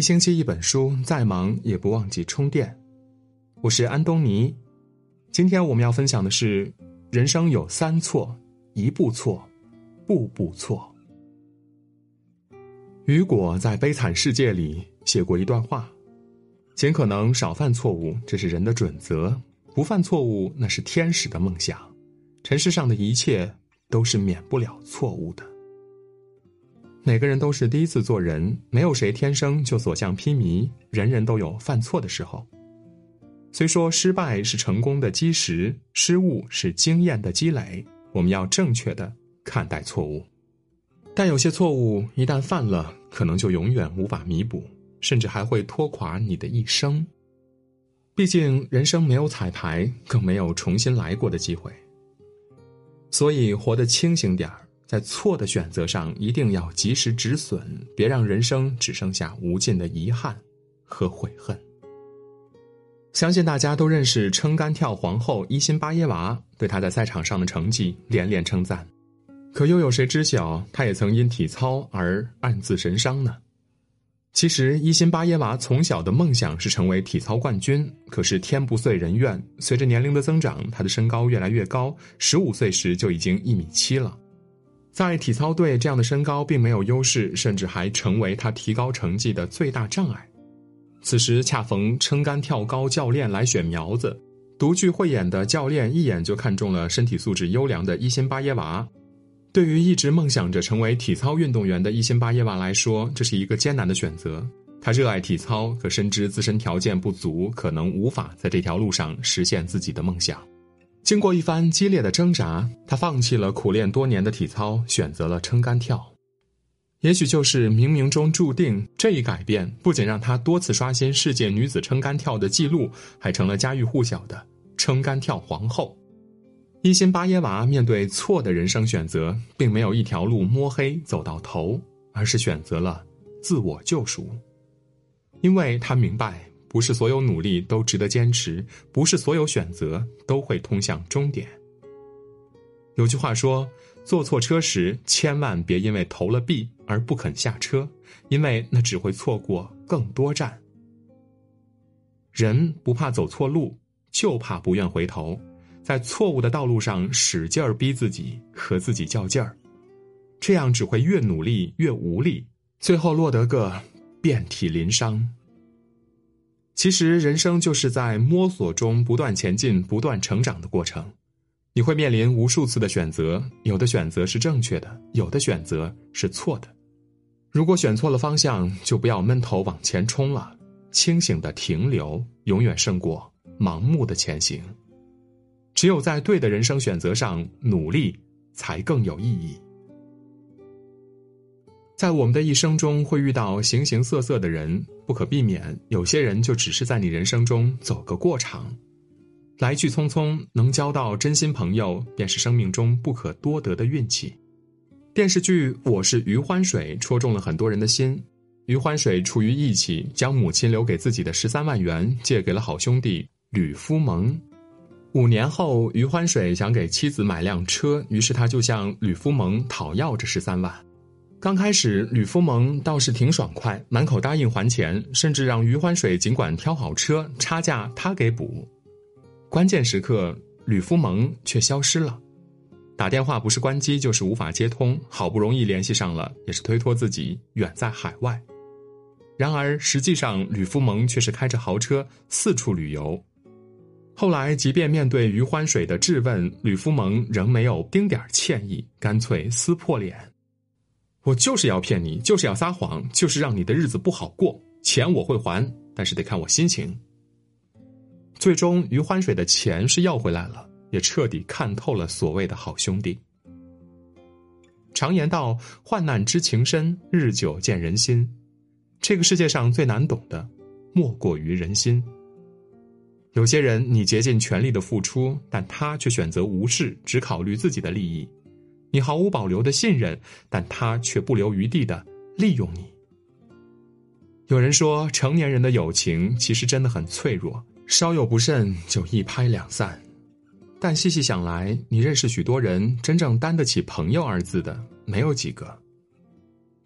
一星期一本书，再忙也不忘记充电。我是安东尼，今天我们要分享的是：人生有三错，一步错，步步错。雨果在《悲惨世界》里写过一段话：尽可能少犯错误，这是人的准则；不犯错误，那是天使的梦想。尘世上的一切都是免不了错误的。每个人都是第一次做人，没有谁天生就所向披靡，人人都有犯错的时候。虽说失败是成功的基石，失误是经验的积累，我们要正确的看待错误。但有些错误一旦犯了，可能就永远无法弥补，甚至还会拖垮你的一生。毕竟人生没有彩排，更没有重新来过的机会。所以活得清醒点儿。在错的选择上，一定要及时止损，别让人生只剩下无尽的遗憾和悔恨。相信大家都认识撑杆跳皇后伊辛巴耶娃，对她在赛场上的成绩连连称赞。可又有谁知晓，她也曾因体操而暗自神伤呢？其实，伊辛巴耶娃从小的梦想是成为体操冠军，可是天不遂人愿，随着年龄的增长，她的身高越来越高，十五岁时就已经一米七了。在体操队，这样的身高并没有优势，甚至还成为他提高成绩的最大障碍。此时恰逢撑杆跳高教练来选苗子，独具慧眼的教练一眼就看中了身体素质优良的伊辛巴耶娃。对于一直梦想着成为体操运动员的伊辛巴耶娃来说，这是一个艰难的选择。他热爱体操，可深知自身条件不足，可能无法在这条路上实现自己的梦想。经过一番激烈的挣扎，他放弃了苦练多年的体操，选择了撑杆跳。也许就是冥冥中注定，这一改变不仅让他多次刷新世界女子撑杆跳的记录，还成了家喻户晓的撑杆跳皇后。伊辛巴耶娃面对错的人生选择，并没有一条路摸黑走到头，而是选择了自我救赎，因为他明白。不是所有努力都值得坚持，不是所有选择都会通向终点。有句话说：“坐错车时，千万别因为投了币而不肯下车，因为那只会错过更多站。”人不怕走错路，就怕不愿回头，在错误的道路上使劲儿逼自己，和自己较劲儿，这样只会越努力越无力，最后落得个遍体鳞伤。其实，人生就是在摸索中不断前进、不断成长的过程。你会面临无数次的选择，有的选择是正确的，有的选择是错的。如果选错了方向，就不要闷头往前冲了。清醒的停留，永远胜过盲目的前行。只有在对的人生选择上努力，才更有意义。在我们的一生中，会遇到形形色色的人，不可避免。有些人就只是在你人生中走个过场，来去匆匆，能交到真心朋友，便是生命中不可多得的运气。电视剧《我是余欢水》戳中了很多人的心。余欢水出于义气，将母亲留给自己的十三万元借给了好兄弟吕夫蒙。五年后，余欢水想给妻子买辆车，于是他就向吕夫蒙讨要这十三万。刚开始，吕夫蒙倒是挺爽快，满口答应还钱，甚至让余欢水尽管挑好车，差价他给补。关键时刻，吕夫蒙却消失了，打电话不是关机就是无法接通，好不容易联系上了，也是推脱自己远在海外。然而，实际上吕夫蒙却是开着豪车四处旅游。后来，即便面对余欢水的质问，吕夫蒙仍没有丁点歉意，干脆撕破脸。我就是要骗你，就是要撒谎，就是让你的日子不好过。钱我会还，但是得看我心情。最终，余欢水的钱是要回来了，也彻底看透了所谓的好兄弟。常言道：“患难知情深，日久见人心。”这个世界上最难懂的，莫过于人心。有些人，你竭尽全力的付出，但他却选择无视，只考虑自己的利益。你毫无保留的信任，但他却不留余地的利用你。有人说，成年人的友情其实真的很脆弱，稍有不慎就一拍两散。但细细想来，你认识许多人，真正担得起“朋友”二字的没有几个。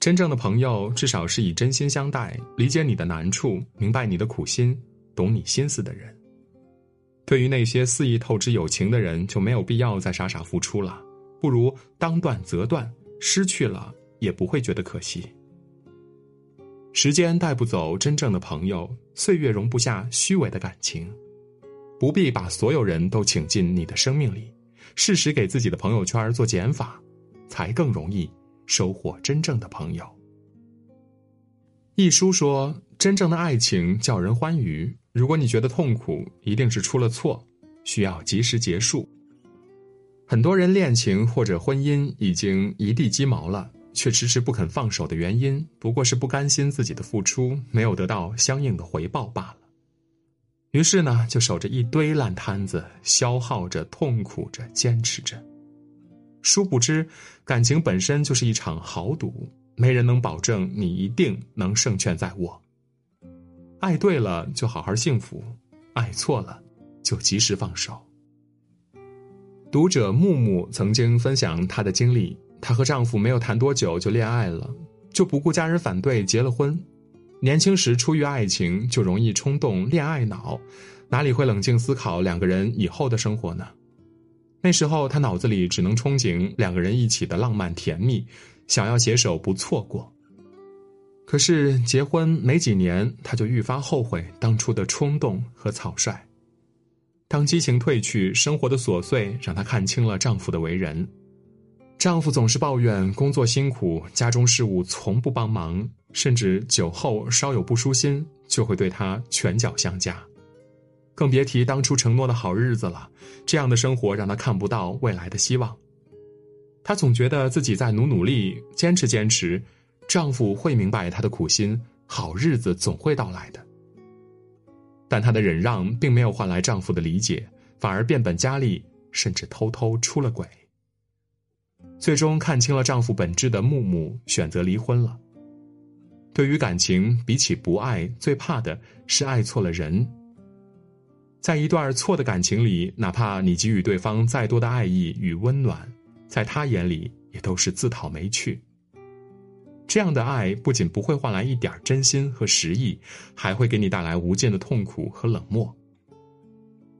真正的朋友至少是以真心相待，理解你的难处，明白你的苦心，懂你心思的人。对于那些肆意透支友情的人，就没有必要再傻傻付出了，不如当断则断，失去了也不会觉得可惜。时间带不走真正的朋友，岁月容不下虚伪的感情，不必把所有人都请进你的生命里，适时给自己的朋友圈做减法，才更容易收获真正的朋友。一书说，真正的爱情叫人欢愉。如果你觉得痛苦，一定是出了错，需要及时结束。很多人恋情或者婚姻已经一地鸡毛了。却迟迟不肯放手的原因，不过是不甘心自己的付出没有得到相应的回报罢了。于是呢，就守着一堆烂摊子，消耗着、痛苦着、坚持着。殊不知，感情本身就是一场豪赌，没人能保证你一定能胜券在握。爱对了就好好幸福，爱错了就及时放手。读者木木曾经分享她的经历。她和丈夫没有谈多久就恋爱了，就不顾家人反对结了婚。年轻时出于爱情就容易冲动、恋爱脑，哪里会冷静思考两个人以后的生活呢？那时候她脑子里只能憧憬两个人一起的浪漫甜蜜，想要携手不错过。可是结婚没几年，她就愈发后悔当初的冲动和草率。当激情褪去，生活的琐碎让她看清了丈夫的为人。丈夫总是抱怨工作辛苦，家中事务从不帮忙，甚至酒后稍有不舒心就会对她拳脚相加，更别提当初承诺的好日子了。这样的生活让她看不到未来的希望。她总觉得自己在努努力，坚持坚持，丈夫会明白她的苦心，好日子总会到来的。但她的忍让并没有换来丈夫的理解，反而变本加厉，甚至偷偷出了轨。最终看清了丈夫本质的木木选择离婚了。对于感情，比起不爱，最怕的是爱错了人。在一段错的感情里，哪怕你给予对方再多的爱意与温暖，在他眼里也都是自讨没趣。这样的爱不仅不会换来一点真心和实意，还会给你带来无尽的痛苦和冷漠。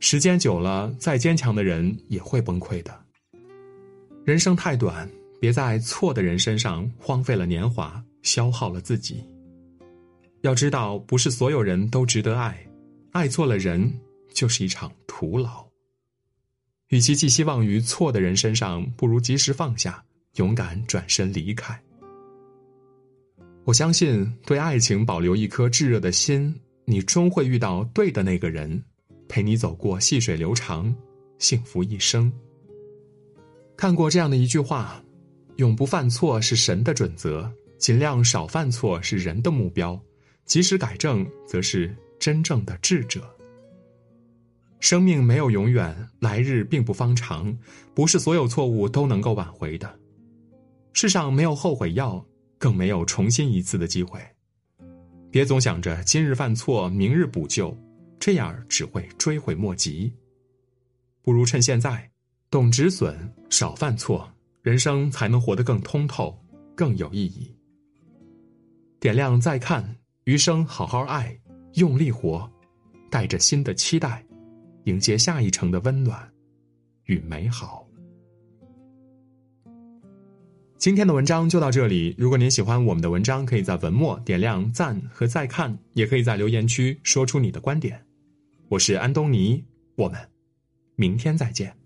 时间久了，再坚强的人也会崩溃的。人生太短，别在错的人身上荒废了年华，消耗了自己。要知道，不是所有人都值得爱，爱错了人就是一场徒劳。与其寄希望于错的人身上，不如及时放下，勇敢转身离开。我相信，对爱情保留一颗炙热的心，你终会遇到对的那个人，陪你走过细水流长，幸福一生。看过这样的一句话：“永不犯错是神的准则，尽量少犯错是人的目标，及时改正则是真正的智者。”生命没有永远，来日并不方长，不是所有错误都能够挽回的。世上没有后悔药，更没有重新一次的机会。别总想着今日犯错，明日补救，这样只会追悔莫及。不如趁现在。懂止损，少犯错，人生才能活得更通透，更有意义。点亮再看，余生好好爱，用力活，带着新的期待，迎接下一程的温暖与美好。今天的文章就到这里。如果您喜欢我们的文章，可以在文末点亮赞和再看，也可以在留言区说出你的观点。我是安东尼，我们明天再见。